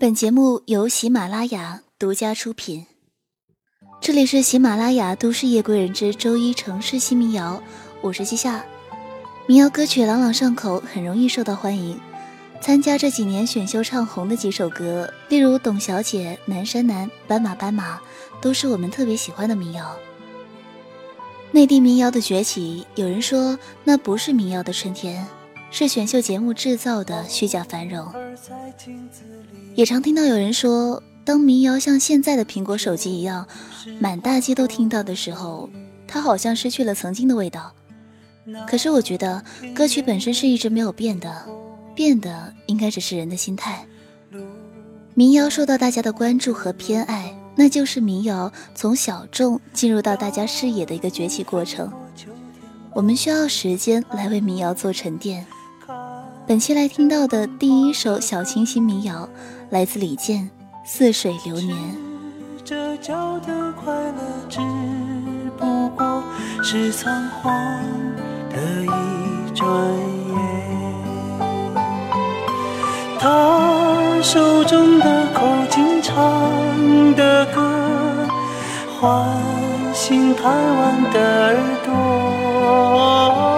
本节目由喜马拉雅独家出品。这里是喜马拉雅都市夜归人之周一城市新民谣，我是季夏。民谣歌曲朗朗上口，很容易受到欢迎。参加这几年选秀唱红的几首歌，例如《董小姐》《南山南》《斑马斑马》，都是我们特别喜欢的民谣。内地民谣的崛起，有人说那不是民谣的春天。是选秀节目制造的虚假繁荣，也常听到有人说，当民谣像现在的苹果手机一样，满大街都听到的时候，它好像失去了曾经的味道。可是我觉得，歌曲本身是一直没有变的，变的应该只是人的心态。民谣受到大家的关注和偏爱，那就是民谣从小众进入到大家视野的一个崛起过程。我们需要时间来为民谣做沉淀。本期来听到的第一首小清新民谣，来自李健《似水流年》。这叫的快乐，只不过是仓皇的一转眼。他手中的口琴唱的歌，唤醒贪玩的耳朵。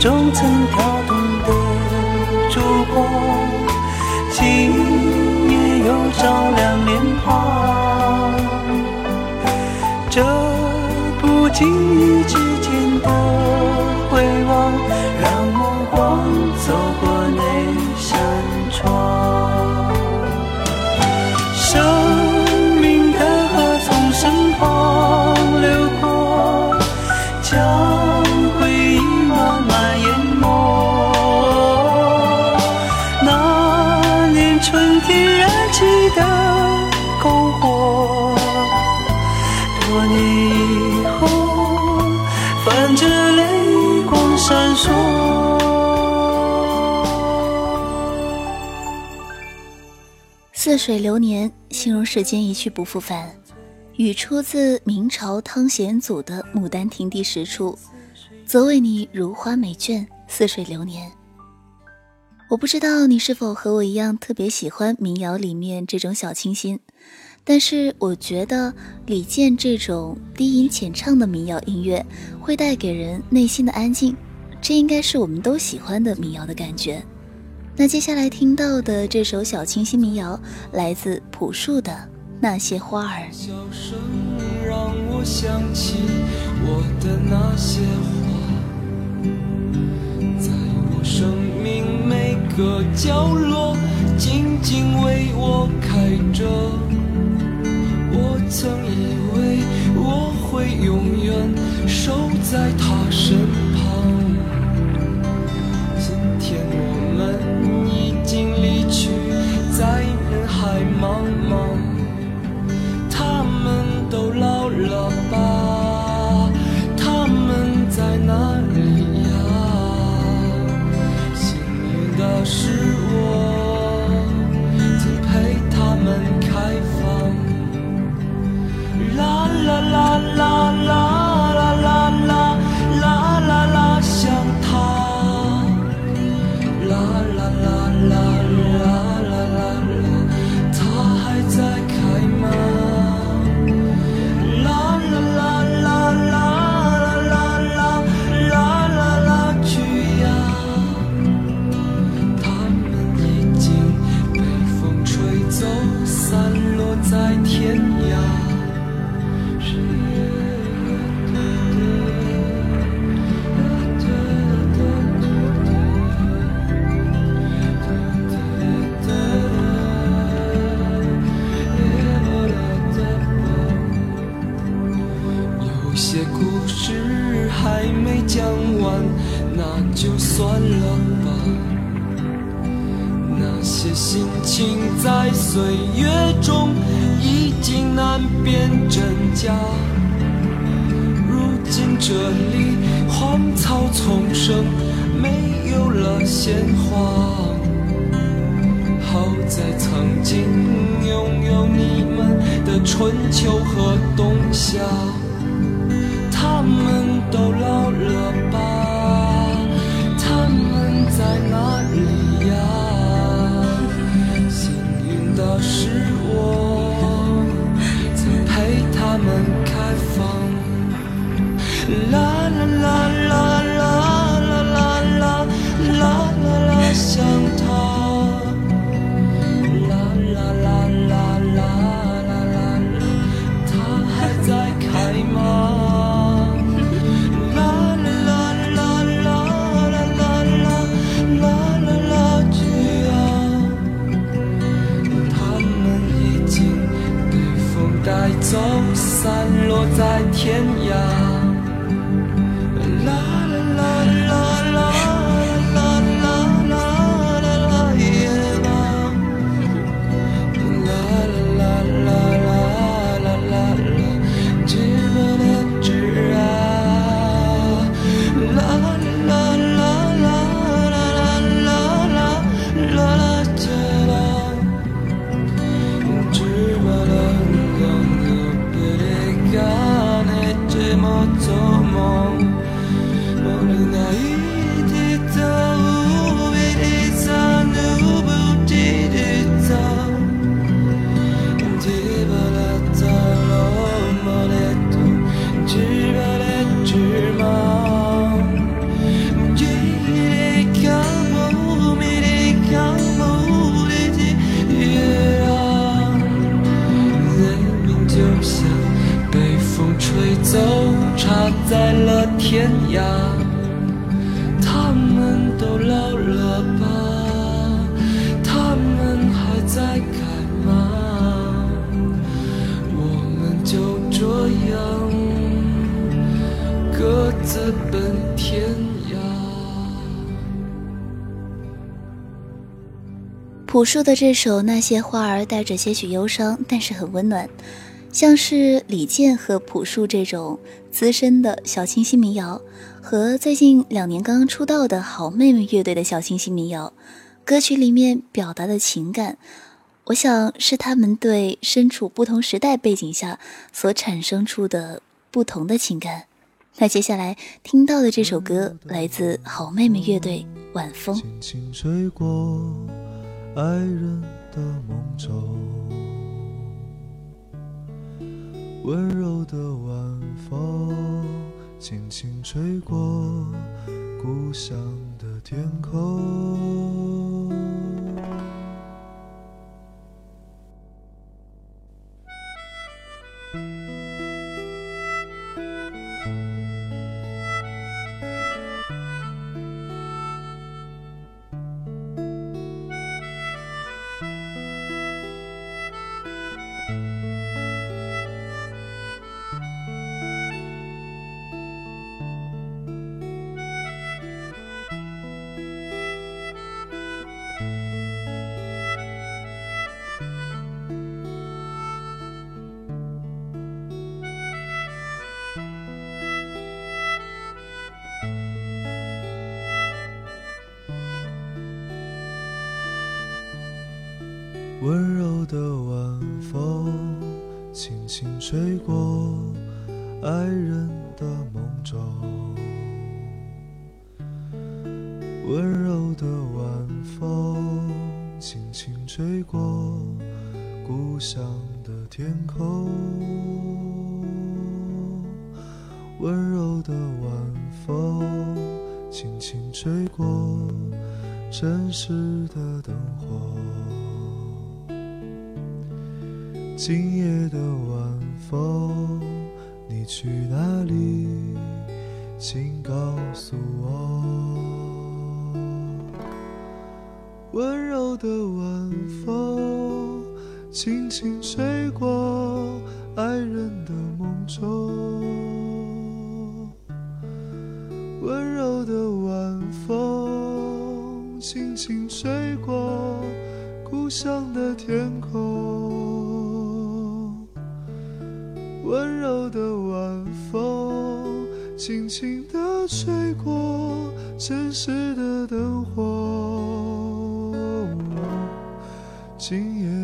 中曾跳动的烛光，今夜又照亮脸庞。这不经意间。似水流年，形容时间一去不复返，语出自明朝汤显祖的《牡丹亭》第十处，则为你如花美眷，似水流年。我不知道你是否和我一样特别喜欢民谣里面这种小清新，但是我觉得李健这种低吟浅唱的民谣音乐会带给人内心的安静，这应该是我们都喜欢的民谣的感觉。那接下来听到的这首小清新民谣，来自朴树的《那些花儿》。笑声让我想起我的那些花，在我生命每个角落静静为我开着。我曾以为我会永远守在他身鲜花。好在曾经拥有你们的春秋和冬夏。他们走散落在天涯。朴树的这首《那些花儿》带着些许忧伤，但是很温暖，像是李健和朴树这种资深的小清新民谣，和最近两年刚刚出道的好妹妹乐队的小清新民谣，歌曲里面表达的情感，我想是他们对身处不同时代背景下所产生出的不同的情感。那接下来听到的这首歌来自好妹妹乐队《晚风》。爱人的梦中，温柔的晚风轻轻吹过故乡的天空。温柔的晚风，轻轻吹过城市的灯火。今夜的晚风，你去哪里？请告诉我。温柔的晚风，轻轻吹过爱人的梦中。城市的灯火。今夜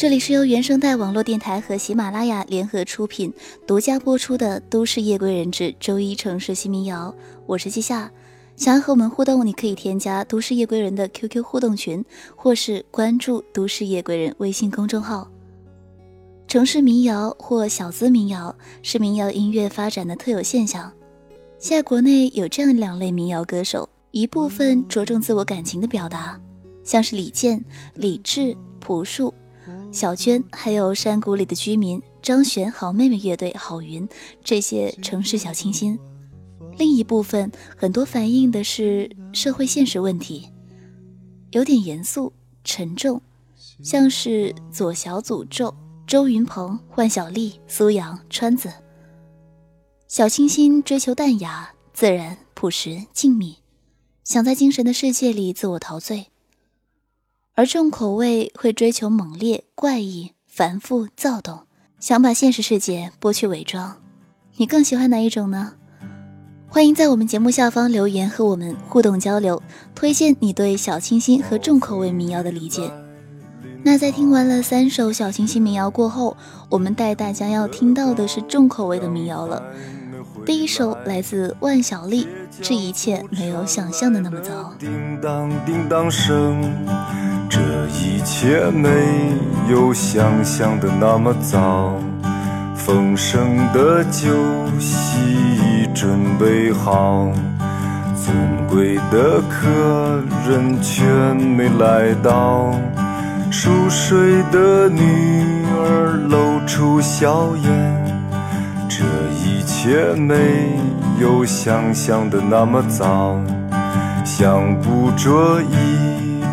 这里是由原声带网络电台和喜马拉雅联合出品、独家播出的《都市夜归人之周一城市新民谣》，我是季夏。想要和我们互动，你可以添加“都市夜归人”的 QQ 互动群，或是关注“都市夜归人”微信公众号。城市民谣或小资民谣是民谣音乐发展的特有现象。现在国内有这样两类民谣歌手，一部分着重自我感情的表达，像是李健、李志、朴树。小娟，还有山谷里的居民张悬、好妹妹乐队、郝云这些城市小清新。另一部分很多反映的是社会现实问题，有点严肃沉重，像是左小诅咒、周云鹏、万晓利、苏阳、川子。小清新追求淡雅、自然、朴实、静谧，想在精神的世界里自我陶醉。而重口味会追求猛烈、怪异、繁复、躁动，想把现实世界剥去伪装。你更喜欢哪一种呢？欢迎在我们节目下方留言和我们互动交流，推荐你对小清新和重口味民谣的理解。那在听完了三首小清新民谣过后，我们带大家要听到的是重口味的民谣了。第一首来自万晓利，《这一切没有想象的那么糟》。叮当叮当声。这一切没有想象的那么糟，丰盛的酒席已准备好，尊贵的客人却没来到，熟睡的女儿露出笑颜。这一切没有想象的那么糟，想不着一。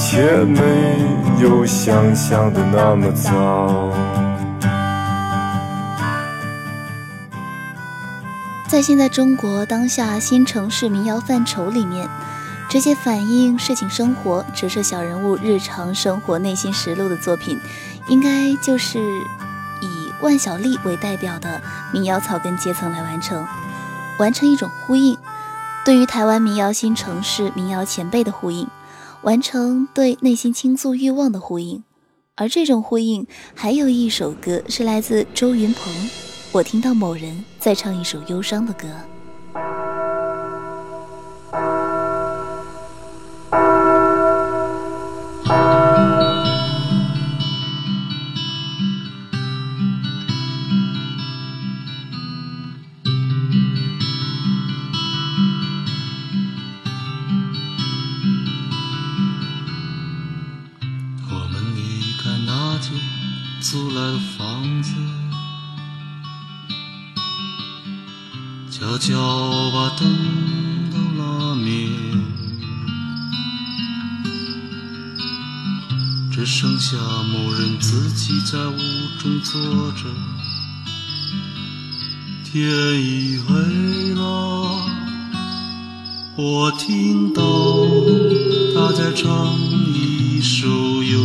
切没有想象的那么糟。在现在中国当下新城市民谣范畴里面，直接反映市井生活、折射小人物日常生活内心实录的作品。应该就是以万晓利为代表的民谣草根阶层来完成，完成一种呼应，对于台湾民谣新城市民谣前辈的呼应，完成对内心倾诉欲望的呼应。而这种呼应，还有一首歌是来自周云鹏，我听到某人在唱一首忧伤的歌。租来的房子悄悄把灯都拉灭，只剩下某人自己在屋中坐着。天已黑了，我听到他在唱一首忧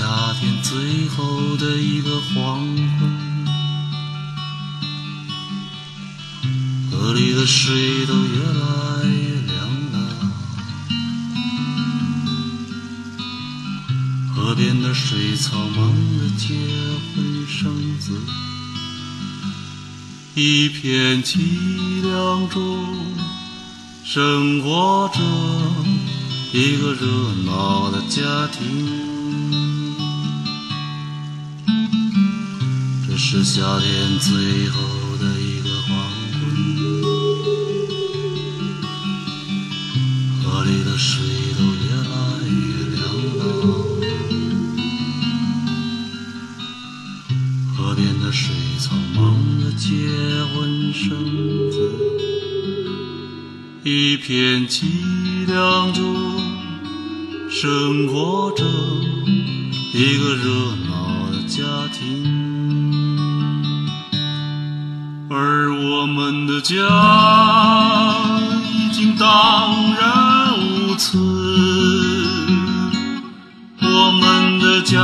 夏天最后的一个黄昏，河里的水都越来越凉了，河边的水草忙着结婚生子，一片凄凉中生活着一个热闹的家庭。是夏天最后的一个黄昏，河里的水都越来越凉了，河边的水草忙着结婚生子，一片凄凉中生活着一个热闹的家庭。而我们的家已经荡然无存，我们的家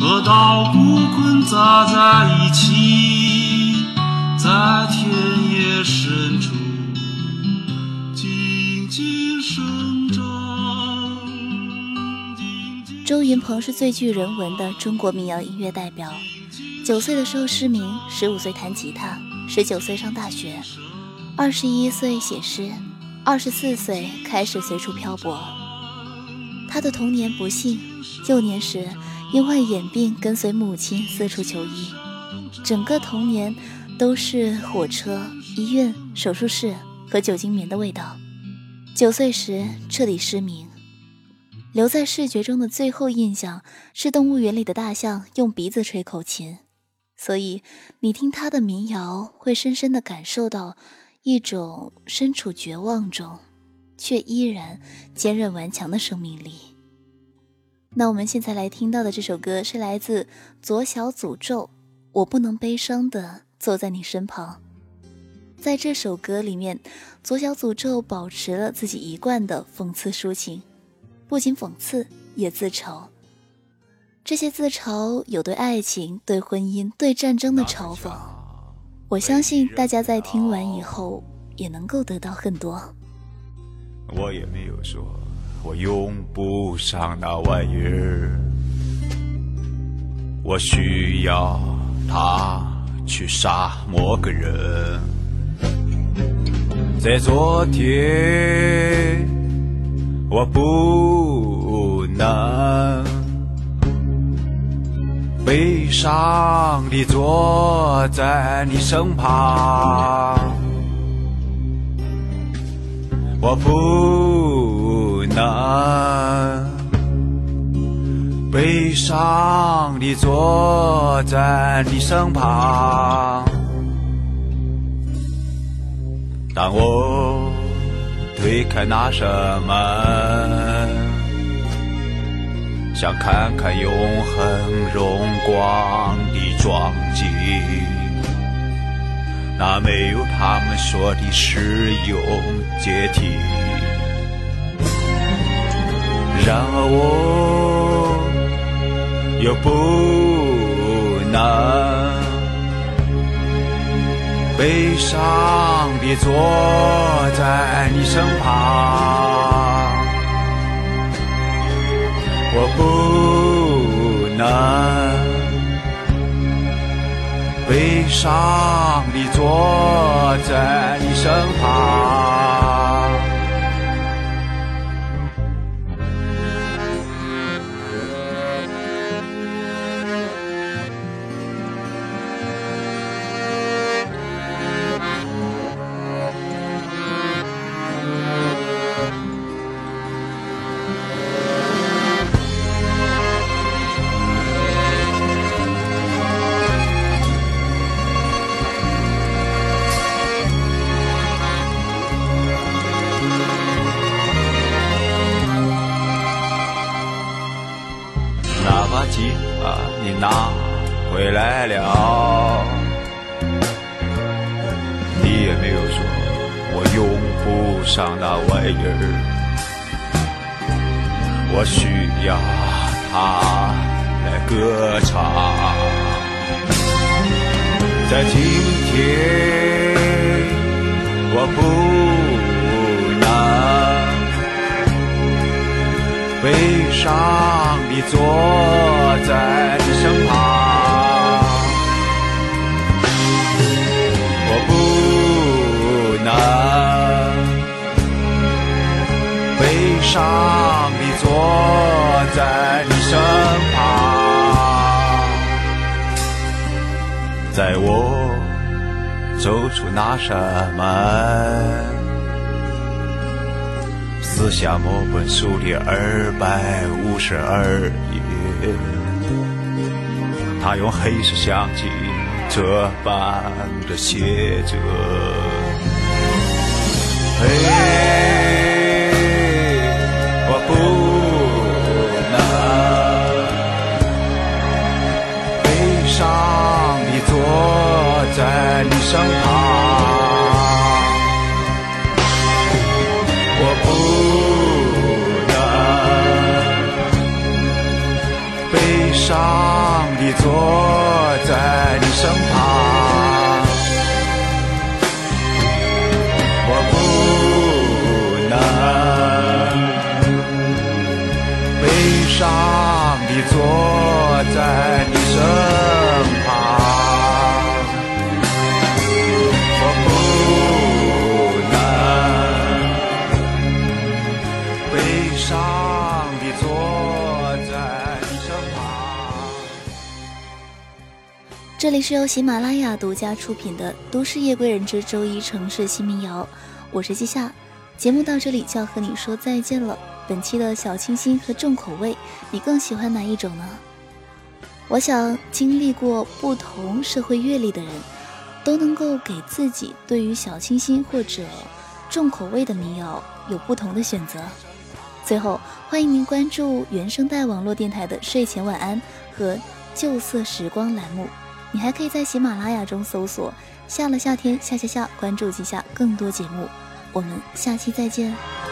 和稻谷捆扎在一起，在田野深处静静生长。周云鹏是最具人文的中国民谣音乐代表。九岁的时候失明，十五岁弹吉他，十九岁上大学，二十一岁写诗，二十四岁开始随处漂泊。他的童年不幸，幼年时因患眼病跟随母亲四处求医，整个童年都是火车、医院、手术室和酒精棉的味道。九岁时彻底失明，留在视觉中的最后印象是动物园里的大象用鼻子吹口琴。所以，你听他的民谣，会深深的感受到一种身处绝望中，却依然坚韧顽强的生命力。那我们现在来听到的这首歌，是来自左小诅咒，我不能悲伤的坐在你身旁。在这首歌里面，左小诅咒保持了自己一贯的讽刺抒情，不仅讽刺，也自嘲。这些自嘲有对爱情、对婚姻、对战争的嘲讽。我相信大家在听完以后，也能够得到很多。我也没有说，我用不上那玩意儿，我需要它去杀某个人。在昨天，我不能悲伤地坐在你身旁，我不能悲伤地坐在你身旁。当我推开那扇门，想看看永恒荣光的壮景，那没有他们说的使用阶梯。然而我又不能。悲伤地坐在你身旁，我不能悲伤地坐在你身旁。悲伤地坐在你身旁，我不能。悲伤地坐在你身旁，在我走出那扇门，撕下某本书的二百五十二页，他用黑色相机折般的写着。哎这里是由喜马拉雅独家出品的《都市夜归人之周一城市新民谣》，我是季夏。节目到这里就要和你说再见了。本期的小清新和重口味，你更喜欢哪一种呢？我想，经历过不同社会阅历的人，都能够给自己对于小清新或者重口味的民谣有不同的选择。最后，欢迎您关注原声带网络电台的睡前晚安和旧色时光栏目。你还可以在喜马拉雅中搜索“下了夏天下下下”，关注几下更多节目。我们下期再见。